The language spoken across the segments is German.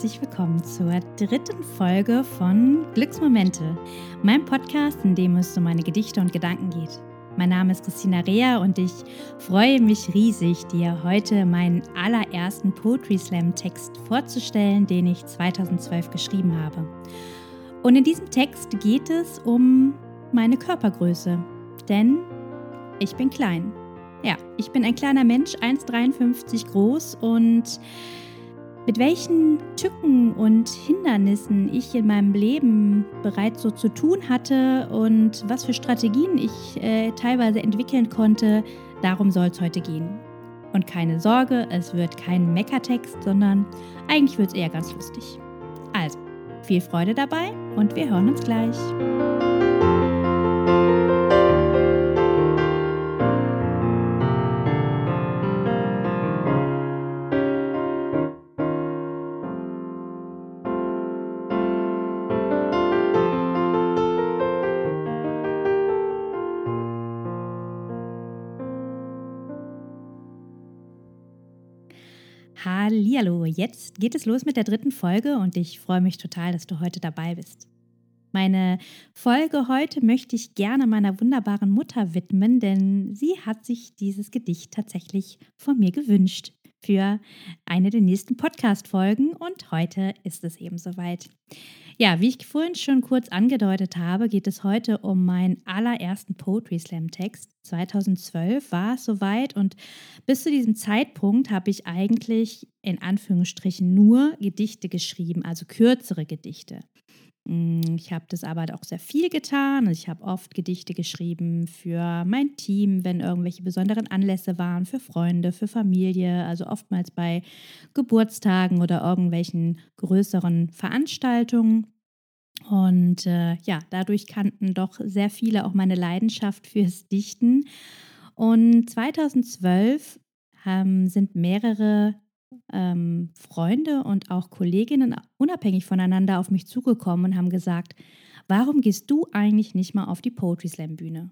herzlich willkommen zur dritten Folge von Glücksmomente, meinem Podcast, in dem es um meine Gedichte und Gedanken geht. Mein Name ist Christina Rea und ich freue mich riesig, dir heute meinen allerersten Poetry Slam Text vorzustellen, den ich 2012 geschrieben habe. Und in diesem Text geht es um meine Körpergröße, denn ich bin klein. Ja, ich bin ein kleiner Mensch, 1,53 groß und mit welchen Tücken und Hindernissen ich in meinem Leben bereits so zu tun hatte und was für Strategien ich äh, teilweise entwickeln konnte, darum soll es heute gehen. Und keine Sorge, es wird kein Meckertext, sondern eigentlich wird es eher ganz lustig. Also, viel Freude dabei und wir hören uns gleich. Hallihallo, jetzt geht es los mit der dritten Folge und ich freue mich total, dass du heute dabei bist. Meine Folge heute möchte ich gerne meiner wunderbaren Mutter widmen, denn sie hat sich dieses Gedicht tatsächlich von mir gewünscht für eine der nächsten Podcast-Folgen und heute ist es eben soweit. Ja, wie ich vorhin schon kurz angedeutet habe, geht es heute um meinen allerersten Poetry Slam Text. 2012 war es soweit und bis zu diesem Zeitpunkt habe ich eigentlich in Anführungsstrichen nur Gedichte geschrieben, also kürzere Gedichte. Mm, ich habe das aber auch sehr viel getan. Ich habe oft Gedichte geschrieben für mein Team, wenn irgendwelche besonderen Anlässe waren, für Freunde, für Familie, also oftmals bei Geburtstagen oder irgendwelchen größeren Veranstaltungen. Und äh, ja, dadurch kannten doch sehr viele auch meine Leidenschaft fürs Dichten. Und 2012 ähm, sind mehrere ähm, Freunde und auch Kolleginnen unabhängig voneinander auf mich zugekommen und haben gesagt, warum gehst du eigentlich nicht mal auf die Poetry Slam Bühne?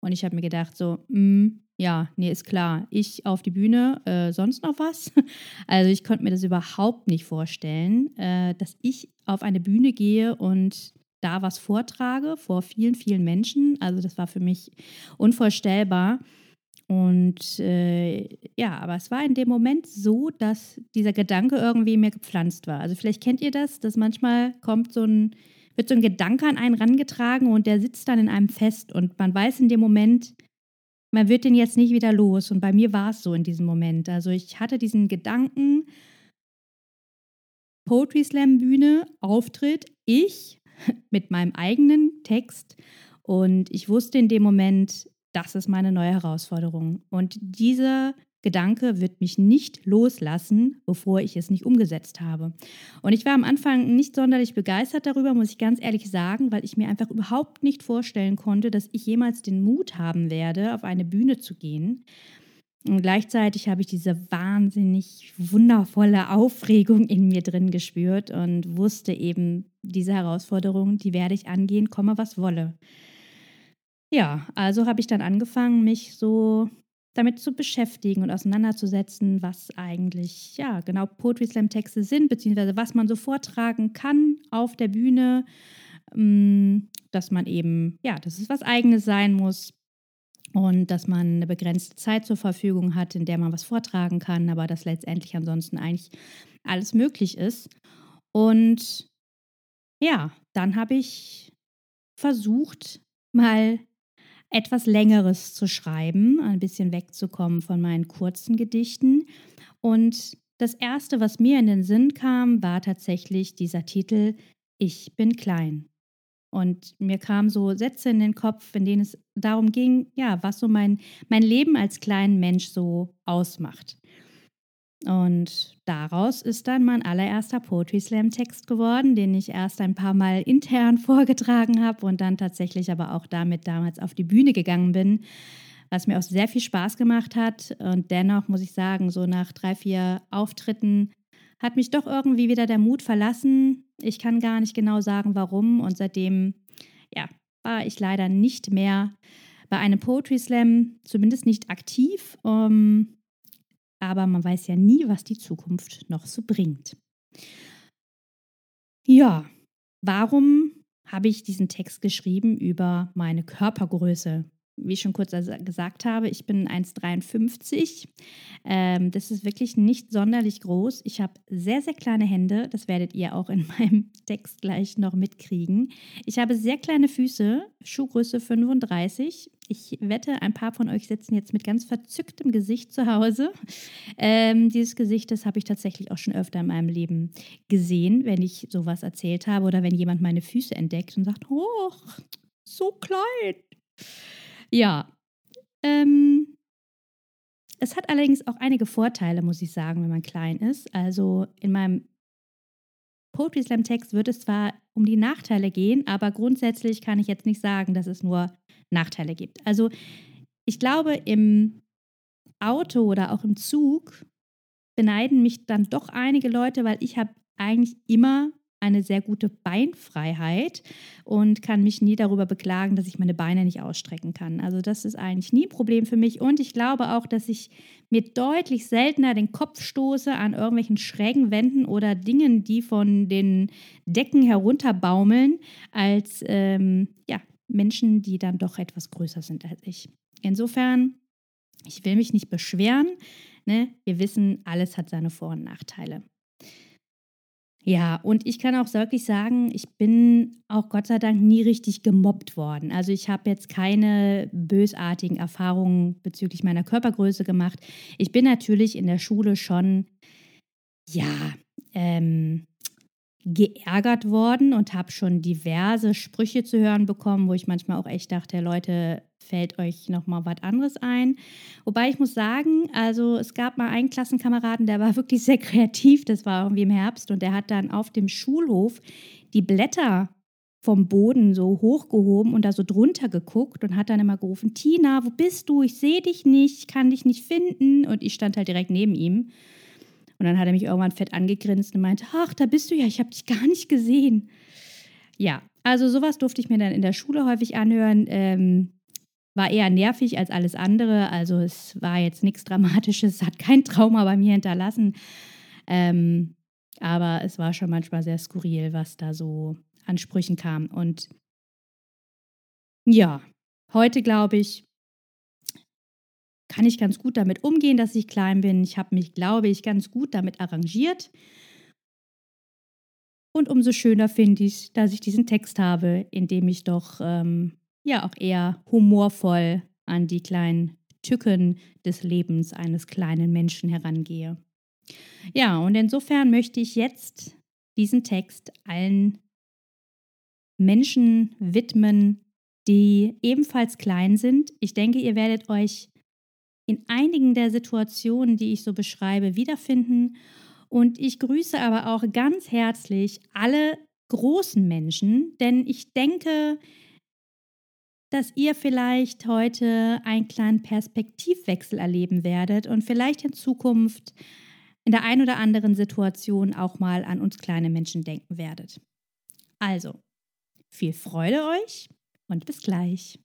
Und ich habe mir gedacht, so, mm, ja, nee, ist klar, ich auf die Bühne, äh, sonst noch was? Also ich konnte mir das überhaupt nicht vorstellen, äh, dass ich auf eine Bühne gehe und da was vortrage vor vielen, vielen Menschen. Also das war für mich unvorstellbar. Und äh, ja, aber es war in dem Moment so, dass dieser Gedanke irgendwie mir gepflanzt war. Also vielleicht kennt ihr das, dass manchmal kommt so ein, wird so ein Gedanke an einen rangetragen und der sitzt dann in einem fest und man weiß in dem Moment, man wird den jetzt nicht wieder los. Und bei mir war es so in diesem Moment. Also ich hatte diesen Gedanken, Poetry Slam Bühne, Auftritt, ich mit meinem eigenen Text. Und ich wusste in dem Moment, das ist meine neue Herausforderung. Und dieser Gedanke wird mich nicht loslassen, bevor ich es nicht umgesetzt habe. Und ich war am Anfang nicht sonderlich begeistert darüber, muss ich ganz ehrlich sagen, weil ich mir einfach überhaupt nicht vorstellen konnte, dass ich jemals den Mut haben werde, auf eine Bühne zu gehen. Und gleichzeitig habe ich diese wahnsinnig wundervolle Aufregung in mir drin gespürt und wusste eben, diese Herausforderung, die werde ich angehen, komme was wolle. Ja, also habe ich dann angefangen, mich so damit zu beschäftigen und auseinanderzusetzen, was eigentlich ja genau Poetry Slam Texte sind, beziehungsweise was man so vortragen kann auf der Bühne, ähm, dass man eben, ja, dass es was Eigenes sein muss und dass man eine begrenzte Zeit zur Verfügung hat, in der man was vortragen kann, aber dass letztendlich ansonsten eigentlich alles möglich ist. Und ja, dann habe ich versucht, mal etwas Längeres zu schreiben, ein bisschen wegzukommen von meinen kurzen Gedichten. Und das Erste, was mir in den Sinn kam, war tatsächlich dieser Titel Ich bin klein. Und mir kamen so Sätze in den Kopf, in denen es darum ging, ja, was so mein, mein Leben als kleinen Mensch so ausmacht. Und daraus ist dann mein allererster Poetry Slam Text geworden, den ich erst ein paar Mal intern vorgetragen habe und dann tatsächlich aber auch damit damals auf die Bühne gegangen bin, was mir auch sehr viel Spaß gemacht hat. Und dennoch muss ich sagen, so nach drei, vier Auftritten hat mich doch irgendwie wieder der Mut verlassen. Ich kann gar nicht genau sagen, warum. Und seitdem, ja, war ich leider nicht mehr bei einem Poetry Slam, zumindest nicht aktiv. Um, aber man weiß ja nie, was die Zukunft noch so bringt. Ja, warum habe ich diesen Text geschrieben über meine Körpergröße? Wie ich schon kurz gesagt habe, ich bin 1,53. Ähm, das ist wirklich nicht sonderlich groß. Ich habe sehr, sehr kleine Hände. Das werdet ihr auch in meinem Text gleich noch mitkriegen. Ich habe sehr kleine Füße, Schuhgröße 35. Ich wette, ein paar von euch sitzen jetzt mit ganz verzücktem Gesicht zu Hause. Ähm, dieses Gesicht, das habe ich tatsächlich auch schon öfter in meinem Leben gesehen, wenn ich sowas erzählt habe oder wenn jemand meine Füße entdeckt und sagt, oh, so klein. Ja. Ähm, es hat allerdings auch einige Vorteile, muss ich sagen, wenn man klein ist. Also in meinem Poetry Slam Text wird es zwar um die Nachteile gehen, aber grundsätzlich kann ich jetzt nicht sagen, dass es nur Nachteile gibt. Also ich glaube, im Auto oder auch im Zug beneiden mich dann doch einige Leute, weil ich habe eigentlich immer eine sehr gute Beinfreiheit und kann mich nie darüber beklagen, dass ich meine Beine nicht ausstrecken kann. Also das ist eigentlich nie ein Problem für mich. Und ich glaube auch, dass ich mir deutlich seltener den Kopf stoße an irgendwelchen schrägen Wänden oder Dingen, die von den Decken herunterbaumeln, als ähm, ja, Menschen, die dann doch etwas größer sind als ich. Insofern, ich will mich nicht beschweren. Ne? Wir wissen, alles hat seine Vor- und Nachteile. Ja, und ich kann auch wirklich sagen, ich bin auch Gott sei Dank nie richtig gemobbt worden. Also ich habe jetzt keine bösartigen Erfahrungen bezüglich meiner Körpergröße gemacht. Ich bin natürlich in der Schule schon, ja, ähm, geärgert worden und habe schon diverse Sprüche zu hören bekommen, wo ich manchmal auch echt dachte, Leute, fällt euch noch mal was anderes ein. Wobei ich muss sagen, also es gab mal einen Klassenkameraden, der war wirklich sehr kreativ, das war irgendwie im Herbst und der hat dann auf dem Schulhof die Blätter vom Boden so hochgehoben und da so drunter geguckt und hat dann immer gerufen, Tina, wo bist du? Ich sehe dich nicht, ich kann dich nicht finden. Und ich stand halt direkt neben ihm. Und dann hat er mich irgendwann fett angegrinst und meinte, ach, da bist du ja, ich habe dich gar nicht gesehen. Ja, also sowas durfte ich mir dann in der Schule häufig anhören. Ähm, war eher nervig als alles andere. Also es war jetzt nichts Dramatisches, hat kein Trauma bei mir hinterlassen. Ähm, aber es war schon manchmal sehr skurril, was da so an Sprüchen kam. Und ja, heute glaube ich, kann ich ganz gut damit umgehen, dass ich klein bin. Ich habe mich, glaube ich, ganz gut damit arrangiert. Und umso schöner finde ich, dass ich diesen Text habe, in dem ich doch ähm, ja auch eher humorvoll an die kleinen Tücken des Lebens eines kleinen Menschen herangehe. Ja, und insofern möchte ich jetzt diesen Text allen Menschen widmen, die ebenfalls klein sind. Ich denke, ihr werdet euch in einigen der Situationen, die ich so beschreibe, wiederfinden. Und ich grüße aber auch ganz herzlich alle großen Menschen, denn ich denke, dass ihr vielleicht heute einen kleinen Perspektivwechsel erleben werdet und vielleicht in Zukunft in der einen oder anderen Situation auch mal an uns kleine Menschen denken werdet. Also, viel Freude euch und bis gleich.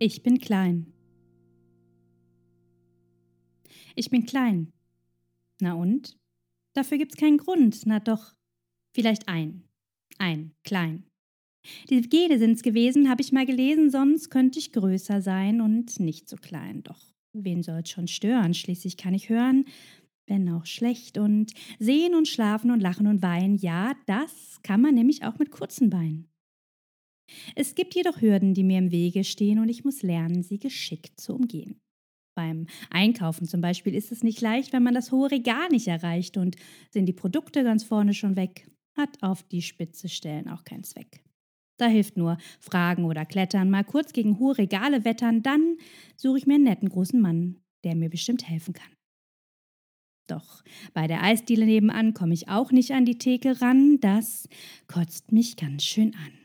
Ich bin klein. Ich bin klein. Na und? Dafür gibt's keinen Grund. Na doch, vielleicht ein. Ein, klein. Die Gene sind's gewesen, habe ich mal gelesen, sonst könnte ich größer sein und nicht so klein. Doch, wen soll's schon stören? Schließlich kann ich hören, wenn auch schlecht und sehen und schlafen und lachen und weinen. Ja, das kann man nämlich auch mit kurzen Beinen. Es gibt jedoch Hürden, die mir im Wege stehen und ich muss lernen, sie geschickt zu umgehen. Beim Einkaufen zum Beispiel ist es nicht leicht, wenn man das hohe Regal nicht erreicht und sind die Produkte ganz vorne schon weg, hat auf die Spitze stellen auch keinen Zweck. Da hilft nur Fragen oder Klettern, mal kurz gegen hohe Regale wettern, dann suche ich mir einen netten großen Mann, der mir bestimmt helfen kann. Doch bei der Eisdiele nebenan komme ich auch nicht an die Theke ran, das kotzt mich ganz schön an.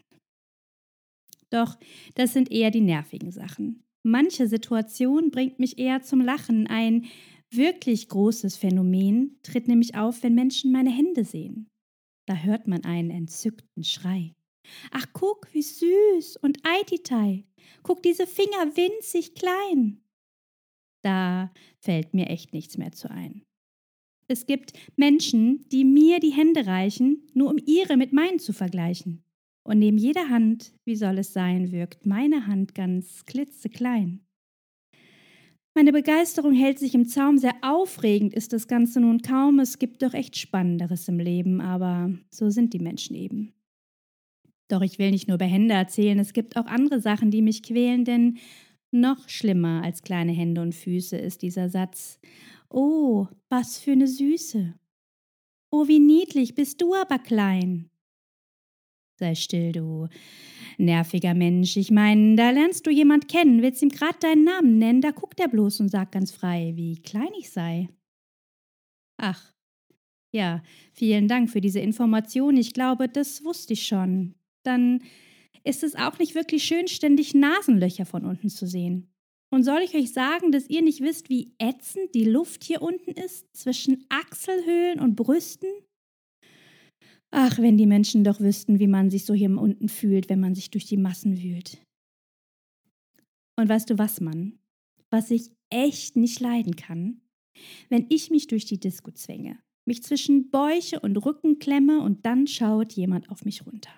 Doch das sind eher die nervigen Sachen. Manche Situation bringt mich eher zum Lachen. Ein wirklich großes Phänomen tritt nämlich auf, wenn Menschen meine Hände sehen. Da hört man einen entzückten Schrei. Ach, guck, wie süß und Eititai. Guck, diese Finger winzig klein. Da fällt mir echt nichts mehr zu ein. Es gibt Menschen, die mir die Hände reichen, nur um ihre mit meinen zu vergleichen. Und neben jeder Hand, wie soll es sein, wirkt meine Hand ganz klitzeklein. Meine Begeisterung hält sich im Zaum, sehr aufregend ist das Ganze nun kaum, es gibt doch echt Spannenderes im Leben, aber so sind die Menschen eben. Doch ich will nicht nur über Hände erzählen, es gibt auch andere Sachen, die mich quälen, denn noch schlimmer als kleine Hände und Füße ist dieser Satz. Oh, was für eine Süße. Oh, wie niedlich, bist du aber klein. Sei still, du nerviger Mensch. Ich meine, da lernst du jemand kennen, willst ihm grad deinen Namen nennen, da guckt er bloß und sagt ganz frei, wie klein ich sei. Ach, ja, vielen Dank für diese Information. Ich glaube, das wusste ich schon. Dann ist es auch nicht wirklich schön, ständig Nasenlöcher von unten zu sehen. Und soll ich euch sagen, dass ihr nicht wisst, wie ätzend die Luft hier unten ist, zwischen Achselhöhlen und Brüsten? Ach, wenn die Menschen doch wüssten, wie man sich so hier unten fühlt, wenn man sich durch die Massen wühlt. Und weißt du was, Mann? Was ich echt nicht leiden kann? Wenn ich mich durch die Disco zwänge, mich zwischen Bäuche und Rücken klemme und dann schaut jemand auf mich runter.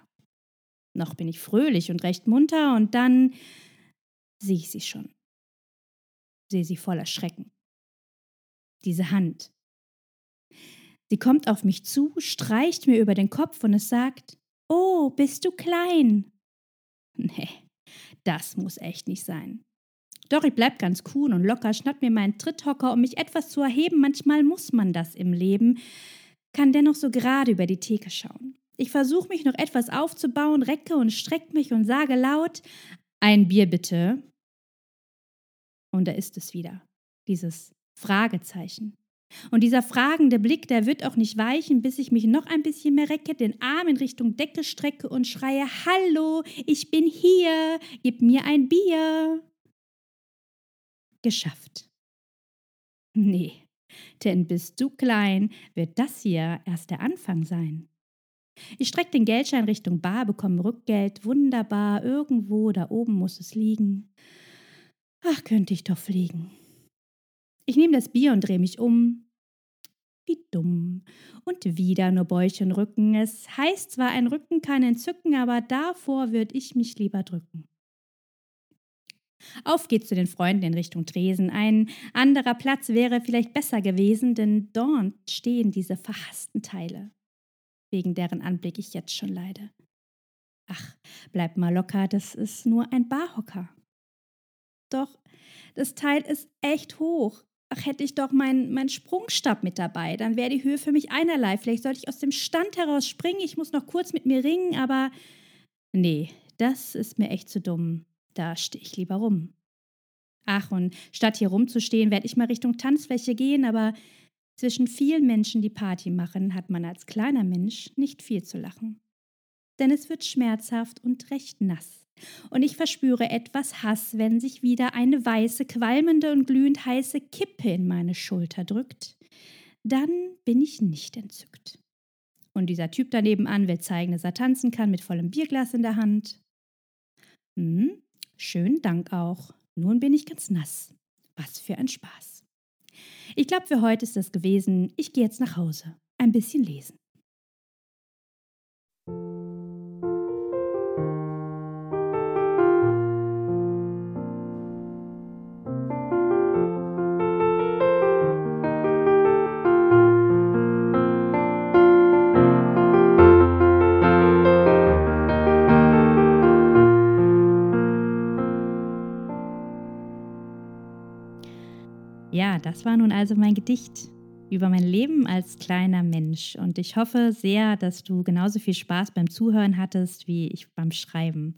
Noch bin ich fröhlich und recht munter und dann sehe ich sie schon. Sehe sie voller Schrecken. Diese Hand, Sie kommt auf mich zu, streicht mir über den Kopf und es sagt, Oh, bist du klein? Nee, das muss echt nicht sein. Doch ich bleib ganz cool und locker, schnapp mir meinen Tritthocker, um mich etwas zu erheben. Manchmal muss man das im Leben. Kann dennoch so gerade über die Theke schauen. Ich versuche mich noch etwas aufzubauen, recke und strecke mich und sage laut: Ein Bier bitte. Und da ist es wieder. Dieses Fragezeichen. Und dieser fragende Blick, der wird auch nicht weichen, bis ich mich noch ein bisschen mehr recke, den Arm in Richtung Decke strecke und schreie: Hallo, ich bin hier, gib mir ein Bier. Geschafft. Nee, denn bist du klein, wird das hier erst der Anfang sein. Ich strecke den Geldschein Richtung Bar, bekomme Rückgeld. Wunderbar, irgendwo da oben muss es liegen. Ach, könnte ich doch fliegen. Ich nehme das Bier und drehe mich um. Wie dumm. Und wieder nur Bäuche und Rücken. Es heißt zwar, ein Rücken kann entzücken, aber davor würde ich mich lieber drücken. Auf geht's zu den Freunden in Richtung Tresen. Ein anderer Platz wäre vielleicht besser gewesen, denn dort stehen diese verhassten Teile, wegen deren Anblick ich jetzt schon leide. Ach, bleib mal locker, das ist nur ein Barhocker. Doch, das Teil ist echt hoch ach, hätte ich doch meinen mein Sprungstab mit dabei, dann wäre die Höhe für mich einerlei. Vielleicht sollte ich aus dem Stand heraus springen, ich muss noch kurz mit mir ringen, aber nee, das ist mir echt zu dumm. Da stehe ich lieber rum. Ach, und statt hier rumzustehen, werde ich mal Richtung Tanzfläche gehen, aber zwischen vielen Menschen, die Party machen, hat man als kleiner Mensch nicht viel zu lachen. Denn es wird schmerzhaft und recht nass und ich verspüre etwas Hass, wenn sich wieder eine weiße, qualmende und glühend heiße Kippe in meine Schulter drückt. Dann bin ich nicht entzückt. Und dieser Typ daneben an will zeigen, dass er tanzen kann mit vollem Bierglas in der Hand. Hm, schönen Dank auch. Nun bin ich ganz nass. Was für ein Spaß. Ich glaube, für heute ist das gewesen. Ich gehe jetzt nach Hause. Ein bisschen lesen. Das war nun also mein Gedicht über mein Leben als kleiner Mensch. Und ich hoffe sehr, dass du genauso viel Spaß beim Zuhören hattest wie ich beim Schreiben.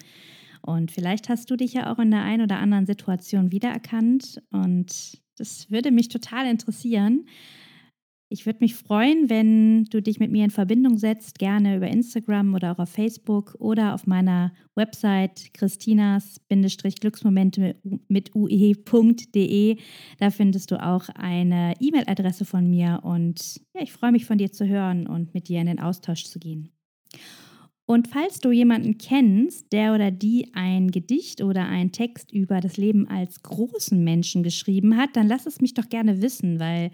Und vielleicht hast du dich ja auch in der einen oder anderen Situation wiedererkannt. Und das würde mich total interessieren. Ich würde mich freuen, wenn du dich mit mir in Verbindung setzt, gerne über Instagram oder auch auf Facebook oder auf meiner Website christinas-glücksmomente mit ue.de. Da findest du auch eine E-Mail-Adresse von mir und ja, ich freue mich von dir zu hören und mit dir in den Austausch zu gehen. Und falls du jemanden kennst, der oder die ein Gedicht oder einen Text über das Leben als großen Menschen geschrieben hat, dann lass es mich doch gerne wissen, weil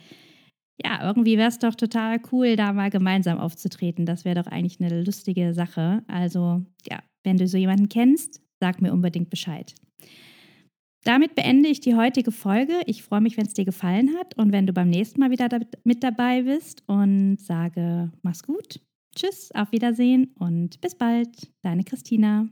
ja, irgendwie wäre es doch total cool, da mal gemeinsam aufzutreten. Das wäre doch eigentlich eine lustige Sache. Also ja, wenn du so jemanden kennst, sag mir unbedingt Bescheid. Damit beende ich die heutige Folge. Ich freue mich, wenn es dir gefallen hat und wenn du beim nächsten Mal wieder mit dabei bist und sage, mach's gut, tschüss, auf Wiedersehen und bis bald, deine Christina.